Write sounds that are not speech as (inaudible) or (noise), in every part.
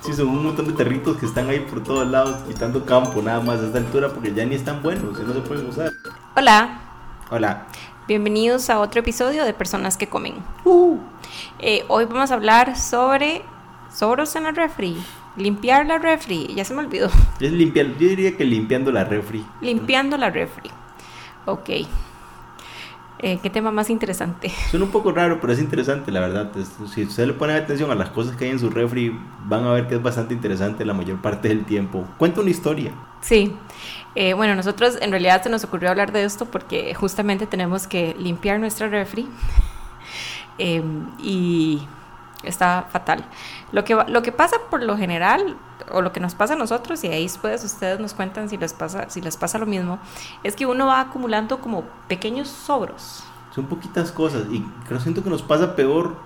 Sí, son un montón de territos que están ahí por todos lados quitando campo nada más a esta altura porque ya ni están buenos, ya no se pueden usar. Hola, Hola. bienvenidos a otro episodio de Personas que Comen. Uh. Eh, hoy vamos a hablar sobre sobros en la refri, limpiar la refri, ya se me olvidó, Es limpiar, yo diría que limpiando la refri. limpiando la refri. Ok. Eh, ¿Qué tema más interesante? (laughs) Suena un poco raro, pero es interesante, la verdad. Si ustedes le ponen atención a las cosas que hay en su refri, van a ver que es bastante interesante la mayor parte del tiempo. Cuenta una historia. Sí. Eh, bueno, nosotros en realidad se nos ocurrió hablar de esto porque justamente tenemos que limpiar nuestra refri (laughs) Eh, y está fatal. Lo que, lo que pasa por lo general, o lo que nos pasa a nosotros, y ahí después ustedes nos cuentan si les pasa, si les pasa lo mismo, es que uno va acumulando como pequeños sobros. Son poquitas cosas y creo siento que nos pasa peor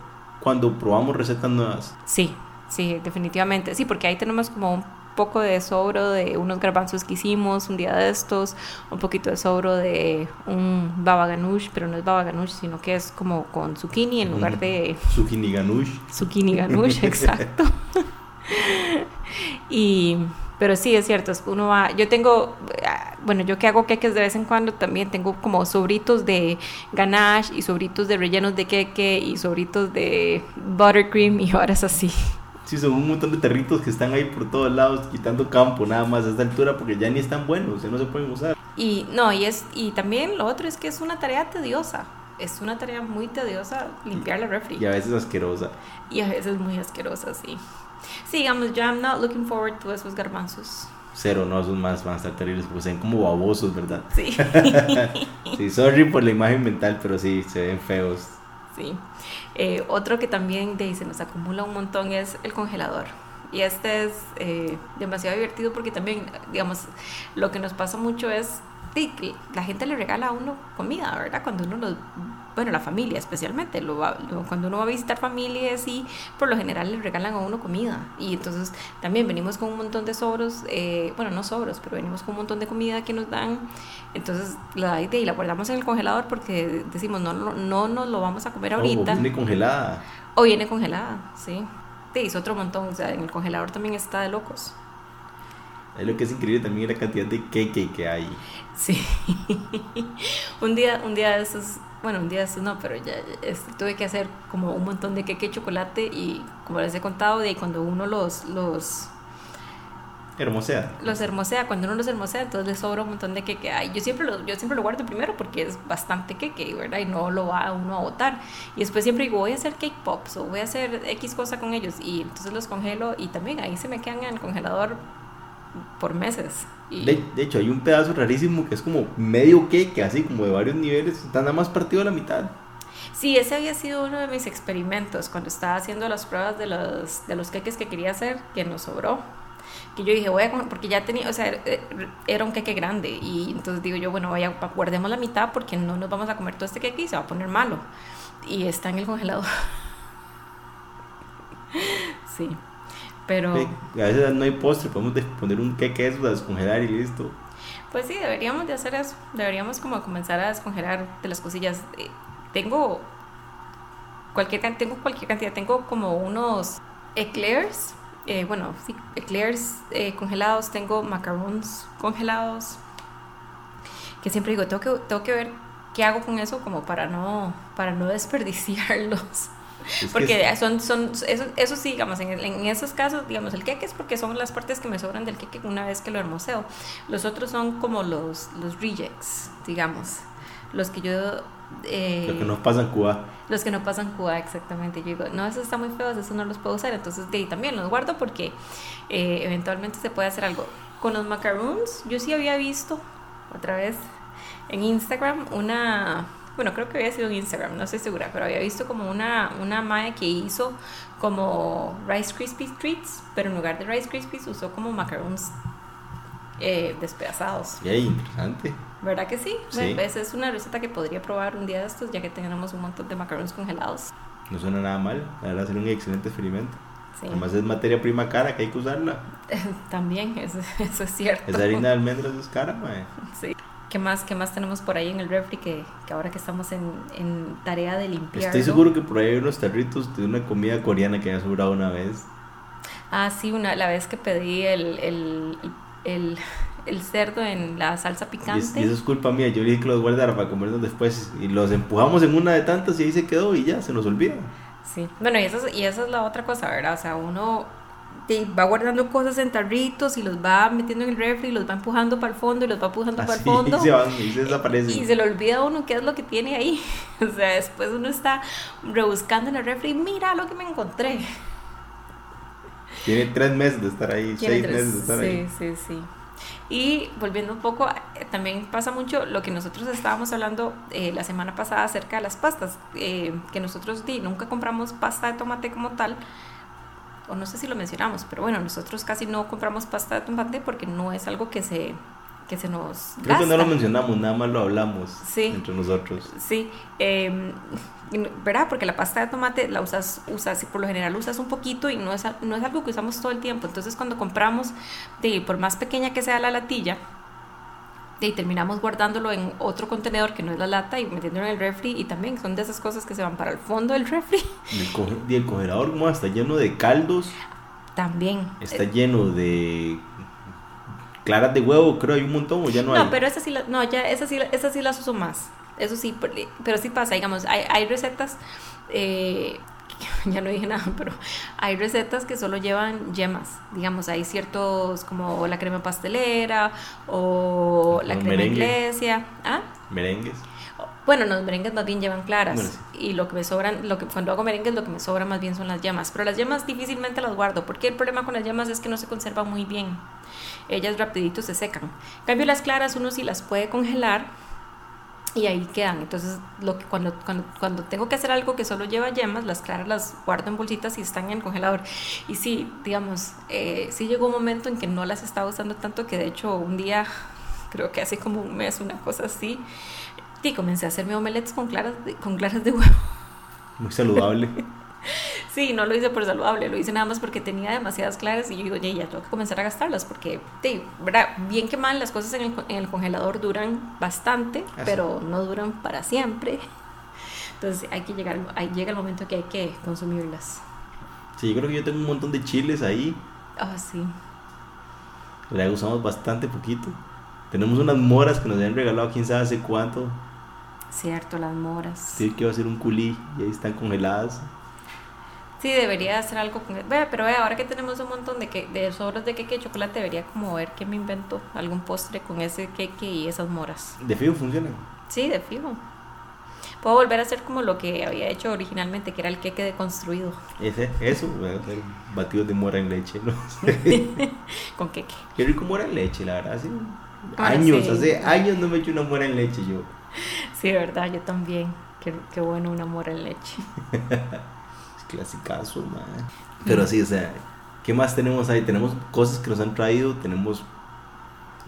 cuando probamos recetas nuevas. Sí, sí, definitivamente. Sí, porque ahí tenemos como un poco de sobro de unos garbanzos que hicimos un día de estos, un poquito de sobro de un baba ganoush, pero no es baba ganoush, sino que es como con zucchini en lugar de Zucchini ganush. zucchini ganoush, (laughs) exacto. y pero sí es cierto, es- uno va, yo tengo bueno, yo que hago queques de vez en cuando también tengo como sobritos de ganache y sobritos de rellenos de queque y sobritos de buttercream y horas así. Sí, son un montón de territos que están ahí por todos lados quitando campo nada más a esta altura porque ya ni están buenos, ya no se pueden usar. Y no, y es y también lo otro es que es una tarea tediosa. Es una tarea muy tediosa limpiar la refri. Y a veces asquerosa. Y a veces muy asquerosa, sí. Sí, digamos, yo I'm not looking forward to esos garbanzos. Cero, no, esos más van a estar terribles porque se ven como babosos, ¿verdad? Sí, (laughs) Sí, sorry por la imagen mental, pero sí, se ven feos. Sí. Eh, otro que también de se nos acumula un montón es el congelador. Y este es eh, demasiado divertido porque también, digamos, lo que nos pasa mucho es la gente le regala a uno comida, ¿verdad? Cuando uno lo, bueno, la familia especialmente, lo va- lo- cuando uno va a visitar familias y por lo general le regalan a uno comida. Y entonces también venimos con un montón de sobros, eh, bueno, no sobros, pero venimos con un montón de comida que nos dan. Entonces la y la guardamos en el congelador porque decimos, no, no, no nos lo vamos a comer ahorita. viene congelada. O viene congelada, sí. Sí, hizo otro montón, o sea, en el congelador también está de locos. Es lo que es increíble también la cantidad de cake que hay. Sí. (laughs) un día, un día de esos, bueno, un día de esos no, pero ya este, tuve que hacer como un montón de queque chocolate y como les he contado, de ahí cuando uno los, los, Hermosea. los hermosea, cuando uno los hermosea, entonces le sobra un montón de queque. Ay, yo siempre lo, yo siempre lo guardo primero porque es bastante queque, ¿verdad? Y no lo va uno a botar. Y después siempre digo, voy a hacer cake pops o voy a hacer X cosa con ellos. Y entonces los congelo y también ahí se me quedan en el congelador por meses. Y, De, de hecho, hay un pedazo rarísimo que es como medio cake, así como de varios niveles, está nada más partido a la mitad. Sí, ese había sido uno de mis experimentos cuando estaba haciendo las pruebas de los, de los queques que quería hacer, que nos sobró. Que yo dije, voy a, con- porque ya tenía, o sea, eh, era un queque grande. Y entonces digo yo, bueno, vaya, guardemos la mitad porque no nos vamos a comer todo este queque y se va a poner malo. Y está en el congelador. (laughs) sí, pero Sí, A veces no hay postre, podemos de- poner un queque eso a descongelar y listo. pues sí, deberíamos de hacer eso. Deberíamos como comenzar a descongelar de las cosillas. Eh, tengo cualquier tengo cualquier cantidad, tengo como unos eclairs, eh, bueno, sí, eclairs eh, congelados, tengo macarons congelados, que siempre digo, tengo que, tengo que ver qué hago con eso como para no, para no (laughs) desperdiciarlos. Es que Porque son, son, eso, eso sí, digamos, en, en esos casos, digamos, el queque es porque son las partes que me sobran del queque una vez que lo hermoseo. Los otros son como los, los rejects, digamos, los que yo... eh, lo que nos pasa en Cuba. los que no pasan Cuba, exactamente. Yo digo, no, esos están muy feos, eso no los puedo usar. Entonces, de ahí también los guardo porque eh, eventualmente se puede hacer algo. Con los macaroons, yo sí había visto otra vez en Instagram una. Bueno, creo que había sido en Instagram, no estoy segura, pero había visto como una, una mae que hizo como Rice Krispies treats, pero en lugar de Rice Krispies usó como macaroons eh, despedazados. Yay, interesante. ¿Verdad que sí? Sí. Esa es una receta que podría probar un día de estos, ya que tenemos un montón de macarons congelados. No suena nada mal. La verdad, sería un excelente experimento. Sí. Además, es materia prima cara que hay que usarla. (laughs) También, eso, eso es cierto. Esa harina de almendras es cara, mae. Sí. ¿Qué más, ¿Qué más tenemos por ahí en el refri que, que ahora que estamos en, en tarea de limpiar? Estoy seguro que por ahí hay unos tarritos de una comida coreana que había sobrado una vez. Ah, sí, una, la vez que pedí el, el, el, el cerdo en la salsa picante. y eso es culpa mía. Yo le dije que los guardara para comerlos después. Y los empujamos en una de tantas y ahí se quedó y ya, se nos olvida. Sí, bueno, y esa, es, y esa es la otra cosa, ¿verdad? O sea, uno sí, va guardando cosas en tarritos y los va metiendo en el refri, y los va empujando para el fondo y los va empujando para el fondo. se van y se desaparecen. Y se le olvida a uno qué es lo que tiene ahí. (laughs) O sea, después uno está rebuscando en el refri, mira lo que me encontré. Tiene tres meses de estar ahí, seis tres- meses de estar sí, ahí. sí, sí. Y volviendo un poco, eh, también pasa mucho lo que nosotros estábamos hablando eh, la semana pasada acerca de las pastas, eh, que nosotros di, nunca compramos pasta de tomate como tal, o no sé si lo mencionamos, pero bueno, nosotros casi no compramos pasta de tomate porque no es algo que se, que se nos Creo que no lo mencionamos, nada más lo hablamos Sí. entre nosotros. Sí, eh, ¿verdad? Porque la pasta de tomate la usas, usas, por lo general usas un poquito y no es, no es algo que usamos todo el tiempo. Entonces cuando compramos, de, por más pequeña que sea la latilla, de, terminamos guardándolo en otro contenedor que no es la lata y metiéndolo en el refri y también son de esas cosas que se van para el fondo del refri. Y el, conge- y el congelador como está lleno de caldos, También. está lleno de claras de huevo, creo, hay un montón o ya no, No, hay. pero esas sí, la- no, ya esas sí, esas sí las uso más. Eso sí, pero, pero sí pasa, digamos, hay, hay recetas, eh, (laughs) ya no dije nada, pero hay recetas que solo llevan yemas. Digamos, hay ciertos como la crema pastelera o la crema merengue. iglesia. ¿Ah? Merengues. Bueno, los merengues más bien llevan claras. Bueno, Y lo que me sobran, lo que cuando hago merengues, lo que me sobra más bien son las yemas. Pero las yemas difícilmente las guardo, porque el problema con las yemas es que no se conservan muy bien. Ellas rapidito se secan. En cambio, las claras uno sí las puede congelar y ahí quedan. Entonces, lo que cuando, cuando, cuando tengo que hacer algo que solo lleva yemas, las claras las guardo en bolsitas y están en el congelador. Y sí, digamos, eh, sí llegó un momento en que no las estaba usando tanto que de hecho un día, creo que hace como un mes, una cosa así, y comencé a hacerme omelets con claras de, con claras de huevo. Muy saludable. (laughs) (laughs) Sí, no lo hice por saludable, lo hice nada más porque tenía demasiadas claras y yo digo, oye, ya tengo que comenzar a gastarlas porque, sí, ¿verdad? bien que mal, las cosas en el, co- en el congelador duran bastante, Así. pero no duran para siempre. Entonces hay que llegar, ahí llega el momento que hay que consumirlas. Sí, yo creo que yo tengo un montón de chiles ahí. Ah, sí. La usamos bastante poquito. Tenemos unas moras que nos habían regalado quién sabe hace cuánto. Cierto, las moras. Sí, que iba a ser un culí y ahí están congeladas. Sí, debería hacer algo con Vea, pero vea, ahora que tenemos un montón de, que, de sobras de queque de chocolate, debería como ver qué me invento, algún postre con ese queque y esas moras. De fijo funcionan. Sí, de fijo. Puedo volver a hacer como lo que había hecho originalmente, que era el queque deconstruido Ese, eso, hacer batidos de mora en leche, no sé. (laughs) con queque. Qué rico mora en leche, la verdad. Hace Ah, años, sí. hace años no me echo una mora en leche yo. Sí, verdad, yo también. Qué, qué bueno una mora en leche. (laughs) Clasicazo, man. Pero sí, o sea, ¿qué más tenemos ahí? Tenemos cosas que nos han traído, tenemos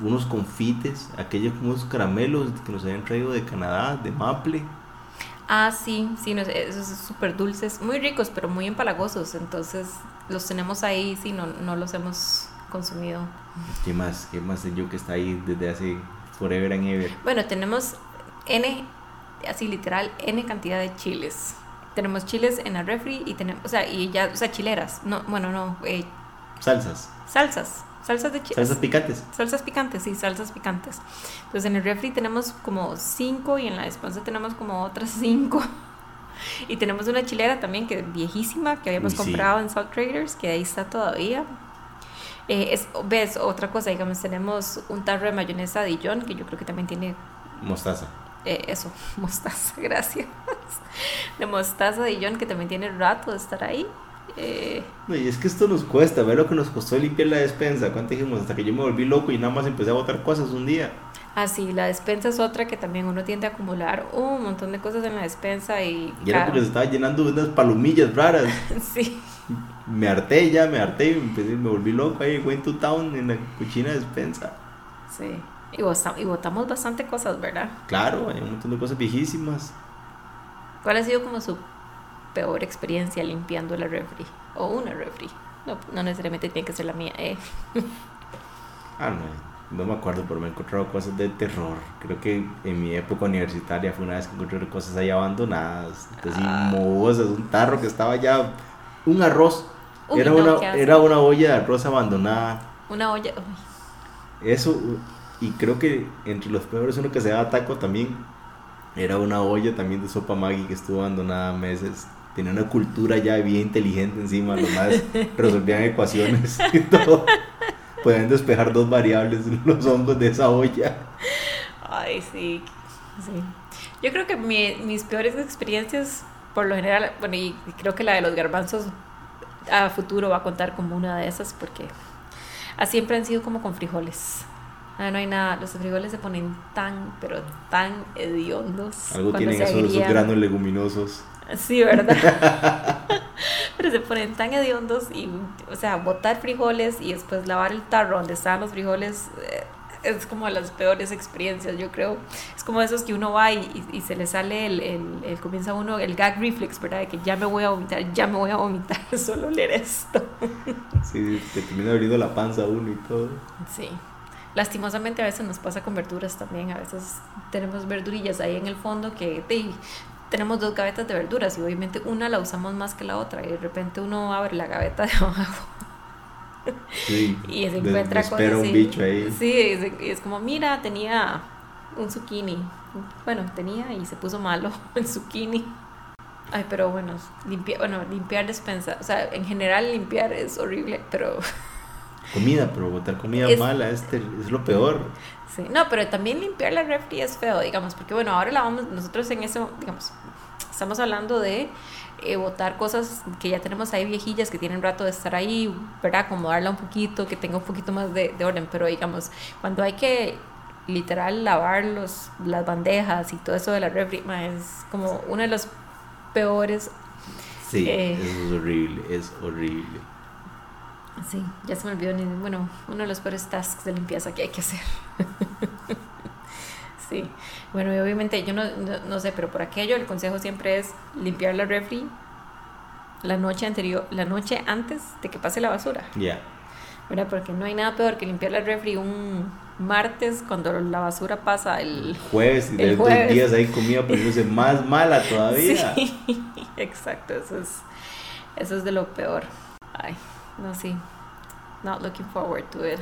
unos confites, aquellos como unos caramelos que nos habían traído de Canadá, de Maple. Ah, sí, sí, no, esos súper dulces, muy ricos, pero muy empalagosos. Entonces los tenemos ahí, sí, no, no los hemos consumido. ¿Qué más? ¿Qué más yo que está ahí desde hace forever and ever? Bueno, tenemos N, así literal, N cantidad de chiles. Tenemos chiles en la refri y tenemos, o sea, y ya, o sea, chileras. No, bueno, no, eh, Salsas, salsas, salsas de chiles. salsas picantes. Salsas picantes, sí, salsas picantes. Entonces en el refri tenemos como cinco y en la despensa tenemos como otras cinco. (laughs) Y tenemos una chilera también que es viejísima, que habíamos sí. comprado en Salt Traders, que ahí está todavía. Eh, es, ves, otra cosa, digamos, tenemos un tarro de mayonesa Dijon, que yo creo que también tiene Mostaza. eh, eso, (laughs) mostaza, gracias. De mostaza Dijon, que también tiene rato de estar ahí. Eh, y es que esto nos cuesta, ver lo que nos costó limpiar la despensa. ¿Cuánto dijimos? Hasta que yo me volví loco y nada más empecé a botar cosas un día. Ah, sí, la despensa es otra que también uno tiende a acumular un montón de cosas en la despensa y... Y era porque se estaba llenando de unas palomillas raras. (laughs) Sí, Me harté ya, me harté y me, empecé- me volví loco ahí, went to town en la cochina de despensa. sí. Y botamos bastante cosas, ¿verdad? Claro, hay un montón de cosas viejísimas. ¿Cuál ha sido como su peor experiencia limpiando la refri? O una refri. No, no necesariamente tiene que ser la mía. Eh. (laughs) Ah, no. no me acuerdo, pero me he encontrado cosas de terror. Creo que en mi época universitaria fue una vez que encontré cosas ahí abandonadas, así ah. un tarro que estaba ya, un arroz. era, una, era una olla de arroz abandonada. Una olla. Eso, y creo que entre los peores uno que se daba taco también era una olla también de sopa Maggi que estuvo abandonada meses. Tenía una cultura ya bien inteligente encima, lo más (laughs) resolvían ecuaciones (laughs) y todo pueden despejar dos variables (laughs) los hongos de esa olla. Ay, sí, sí. Yo creo que mis peores experiencias, por lo general, bueno, y creo que la de los garbanzos a futuro va a contar como una de esas, porque siempre han sido como con frijoles. Ah, no hay nada, los frijoles se ponen tan, pero tan hediondos. Algo tienen esos, esos granos leguminosos. Sí, ¿verdad? (laughs) (laughs) Pero se ponen tan hediondos y, o sea, botar frijoles y después lavar el tarro donde estaban los frijoles eh, es como las peores experiencias, yo creo. Es como esos que uno va y, y, se le sale el, el, comienza uno el gag reflex, ¿verdad? De que ya me voy a vomitar, ya me voy a vomitar, (laughs) solo leer esto. Sí, te termina abriendo la panza uno y todo. Sí. Lastimosamente a veces nos pasa con verduras también, a veces tenemos verdurillas ahí en el fondo que tenemos dos gavetas de verduras y obviamente una la usamos más que la otra y de repente uno abre la gaveta de abajo (laughs) y se encuentra con un bicho ahí. Sí, y es como, mira, tenía un zucchini. Bueno, tenía y se puso malo (laughs) el zucchini. Ay, pero bueno, limpiar, bueno, limpiar despensa, o sea, en general limpiar es horrible, pero (laughs) comida, pero botar comida mala es, es lo peor. Sí, no, pero también limpiar la refri es feo, digamos, porque bueno, ahora la vamos, nosotros en eso, digamos, estamos hablando de eh, botar cosas que ya tenemos ahí viejillas, que tienen rato de estar ahí, ¿verdad? Acomodarla un poquito, que tenga un poquito más de, de orden, pero digamos, cuando hay que literal lavar los, las bandejas y todo eso de la refri, es como una de las peores. Sí, eh, es horrible, es horrible. Sí, ya se me olvidó, bueno, uno de los peores tasks de limpieza que hay que hacer. (laughs) sí, bueno, y obviamente yo no, no, sé, pero por aquello el consejo siempre es limpiar la refri la noche anterior, la noche antes de que pase la basura. Ya. Yeah. Porque no hay nada peor que limpiar la refri un martes cuando la basura pasa el jueves y de dos días ahí comida poniéndose más mala (laughs) todavía. Sí, (laughs) exacto, eso es, eso es de lo peor. Ay. No, sí. Not looking forward to it.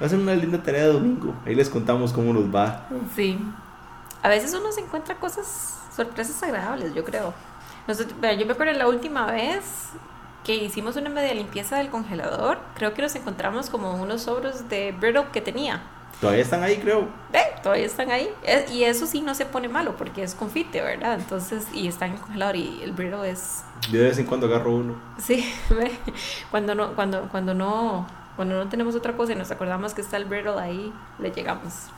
Va a ser una linda tarea de domingo. Ahí les contamos cómo nos va. Sí. A veces uno se encuentra cosas, sorpresas agradables, yo creo. yo me acuerdo la última vez que hicimos una media limpieza del congelador, creo que nos encontramos como unos sobros de brittle que tenía. Todavía están ahí, creo. Ve, todavía están ahí. Y eso sí no se pone malo porque es confite, ¿verdad? Entonces, y está en el congelador y el brittle es... De vez en cuando agarro uno. Sí, (laughs) ve. Cuando no, cuando, cuando no, cuando no tenemos otra cosa y nos acordamos que está el brittle ahí, le llegamos.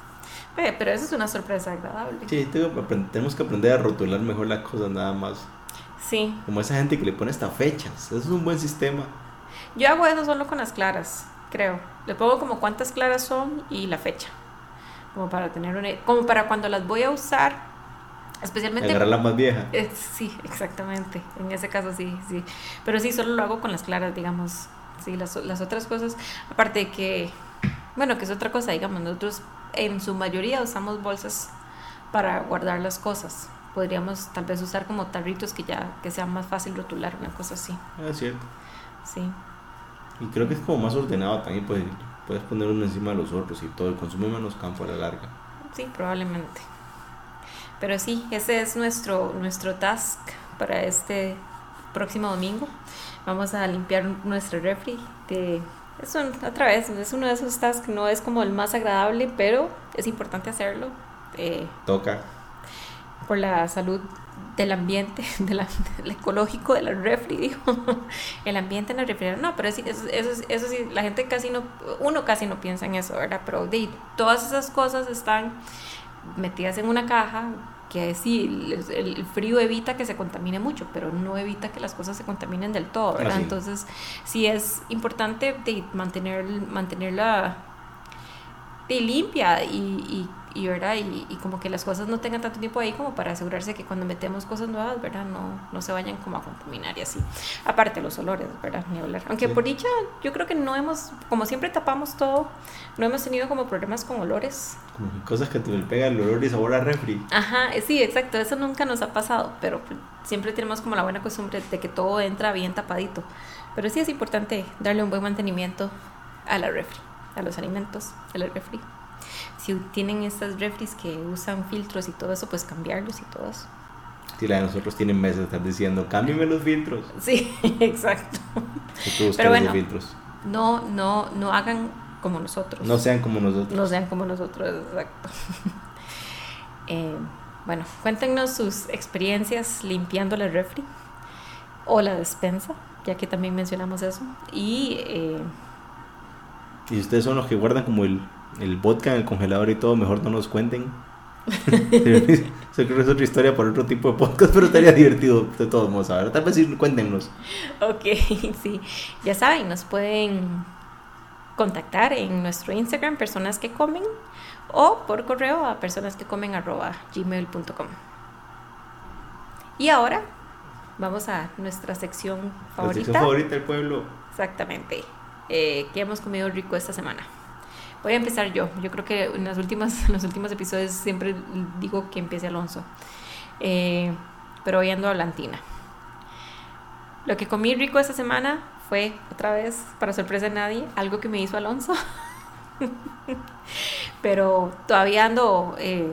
Ve, pero eso es una sorpresa agradable. Sí, tenemos que aprender a rotular mejor las cosas nada más. Sí. Como esa gente que le pone hasta fechas. Eso es un buen sistema. Yo hago eso solo con las claras creo. Le pongo como cuántas claras son y la fecha. Como para tener una como para cuando las voy a usar, especialmente agarrar la más vieja. Eh, sí, exactamente. En ese caso sí, sí. Pero sí solo lo hago con las claras, digamos. Sí, las, las otras cosas, aparte de que bueno, que es otra cosa, digamos, nosotros en su mayoría usamos bolsas para guardar las cosas. Podríamos tal vez usar como tarritos que ya que sea más fácil rotular, una cosa así. Ah, cierto. Sí. Y creo que es como más ordenado también, pues puedes poner uno encima de los otros y todo, y consume menos campo a la larga. Sí, probablemente. Pero sí, ese es nuestro, nuestro task para este próximo domingo. Vamos a limpiar nuestro refri. De, es otra vez, es uno de esos tasks, no es como el más agradable, pero es importante hacerlo. Eh, Toca. Por la salud del ambiente, (laughs) de la, del ecológico, de la refri, (laughs) dijo, el ambiente en la refri, no, pero eso, eso, eso, sí, la gente casi no, uno casi no piensa en eso, ¿verdad? Pero de, todas esas cosas están metidas en una caja que sí, el, frío evita que se contamine mucho, pero no evita que las cosas se contaminen del todo, ¿verdad? Entonces, sí es importante de mantener, mantener la, de limpia y, y, y ¿verdad? Y, y, como que las cosas no tengan tanto tiempo ahí como para asegurarse que cuando metemos cosas nuevas, ¿verdad? No, no se vayan como a contaminar y así. Aparte los olores, ¿verdad? Ni hablar. Aunque Sí. por dicha, yo creo que no hemos, como siempre tapamos todo, no hemos tenido como problemas con olores. Como que cosas que te le pega el olor y sabor a refri. Ajá, eh, sí, exacto, eso nunca nos ha pasado, pero pues, siempre tenemos como la buena costumbre de que todo entra bien tapadito. Pero sí es importante darle un buen mantenimiento a la refri, a los alimentos de la refri. Si tienen estas refris que usan filtros y todo eso, pues cambiarlos y todo eso. Si la de nosotros tiene meses de estar diciendo, cámbiame los filtros. Sí, (laughs) exacto. Pero bueno. filtros. No, no, no hagan como nosotros. No sean como nosotros. No sean como nosotros, exacto. (laughs) Eh, bueno, cuéntenos sus experiencias limpiando la refri o la despensa, ya que también mencionamos eso. Y eh, Y si ustedes son los que guardan como el, el vodka en el congelador y todo, mejor no nos cuenten. (laughs) Sé que es otra historia para otro tipo de podcast, pero estaría divertido de todos modos. A ver, tal vez sí, cuéntenos. ok, (laughs) sí, ya saben, nos pueden contactar en nuestro Instagram, personas que comen, o por correo a personas que comen gmail.com. Y ahora vamos a nuestra sección La favorita. sección favorita del pueblo. Exactamente. Eh, ¿Qué hemos comido rico esta semana? Voy a empezar yo. Yo creo que en, las últimas, (laughs) en los últimos episodios siempre digo que empiece Alonso. Eh, pero hoy ando a Blantina. Lo que comí rico esta semana fue, otra vez, para sorpresa de nadie, algo que me hizo Alonso. (laughs) pero todavía ando, eh,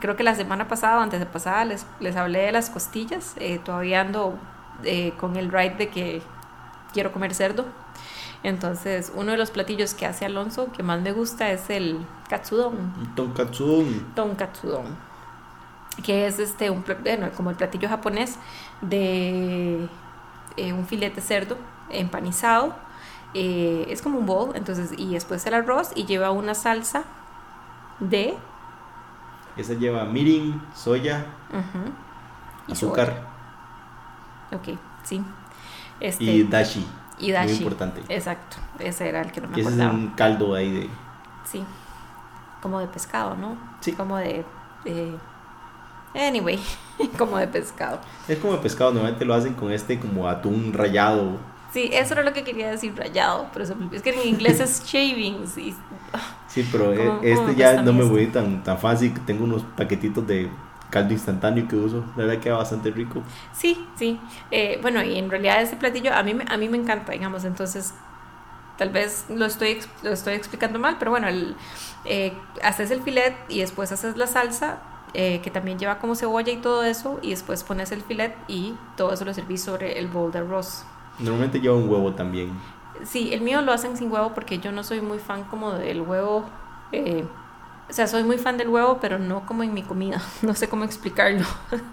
creo que la semana pasada o antes de pasada les, les hablé de las costillas. eh, todavía ando eh, con el ride de que quiero comer cerdo. Entonces, uno de los platillos que hace Alonso que más me gusta es el katsudon, tonkatsu. tonkatsudon, que es este un bueno, como el platillo japonés de eh, un filete cerdo empanizado. eh, es como un bowl, entonces y después el arroz y lleva una salsa de Esa lleva mirin, soya, y azúcar soya. Ok, sí. Este, y dashi. Y dashi. Muy importante. Exacto, ese era el que no me ese es un caldo ahí de. Sí, como de pescado, ¿no? Sí. Como de... eh, anyway, (laughs) como de pescado. Es como de pescado, normalmente lo hacen con este como atún rallado. Sí, eso era lo que quería decir, rayado, pero es que en inglés es (laughs) shavings y... Sí, pero eh, ¿Cómo- este cómo ya no me voy tan, tan fácil. Tengo unos paquetitos de caldo instantáneo que uso. La verdad queda bastante rico. Sí, sí. Eh, bueno, y en realidad ese platillo a mí, me- a mí me encanta, digamos, entonces tal vez lo estoy, lo estoy explicando mal, pero bueno, el, eh, haces el filet y después haces la salsa, eh, que también lleva como cebolla y todo eso, y después pones el filet y todo eso lo servís sobre el bowl de arroz. Normalmente lleva un huevo también. Sí, el mío lo hacen sin huevo porque yo no soy muy fan como del huevo. eh, o sea, soy muy fan del huevo, pero no como en mi comida. (laughs) No sé cómo explicarlo. (laughs)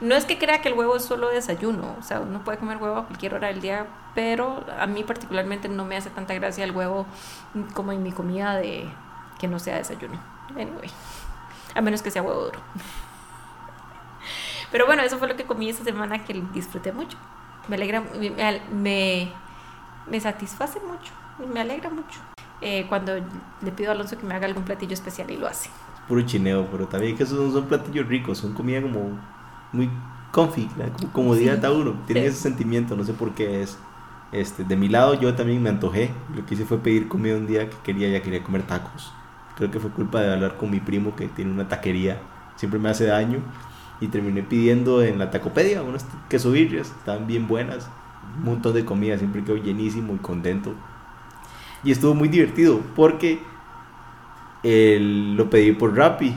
No es que crea que el huevo es solo desayuno. O sea, uno puede comer huevo a cualquier hora del día, pero a mí particularmente no me hace tanta gracia el huevo como en mi comida de que no sea desayuno. Anyway, a menos que sea huevo duro. (laughs) Pero bueno, eso fue lo que comí esta semana que disfruté mucho. Me alegra, me, me, satisface mucho, me alegra mucho. Eh, cuando le pido a Alonso que me haga algún platillo especial y lo hace. Puro chineo, pero también que esos no son platillos ricos. Son comida como muy comfy, como comodidad Sí. a uno. Tienen Sí. ese sentimiento, no sé por qué es. Este, de mi lado yo también me antojé. Lo que hice fue pedir comida un día que quería, ya quería comer tacos. Creo que fue culpa de hablar con mi primo que tiene una taquería. Siempre me hace daño. Y terminé pidiendo en la tacopedia unas quesobirrias. Estaban bien buenas. Un montón de comida. Siempre quedo llenísimo y contento. Y estuvo muy divertido porque el- lo pedí por Rappi.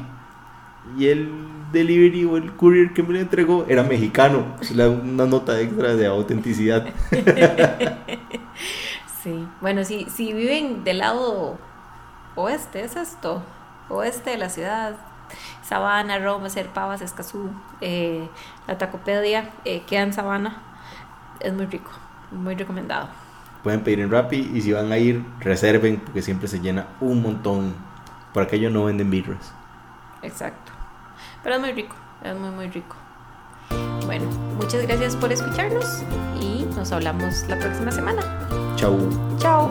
Y el delivery o el courier que me lo entregó era mexicano. Una nota extra de autenticidad. (laughs) Sí, bueno, si, si viven del lado oeste, es esto, oeste de la ciudad, Sabana, Roma, Pavas, Escazú, eh, la Tacopedia, eh, queda en Sabana, es muy rico, muy recomendado. Pueden pedir en Rappi y si van a ir, reserven porque siempre se llena un montón. Por aquello no venden birras. Exacto. Pero es muy rico, es muy, muy rico. Bueno, muchas gracias por escucharnos y nos hablamos la próxima semana. Chau. Chao.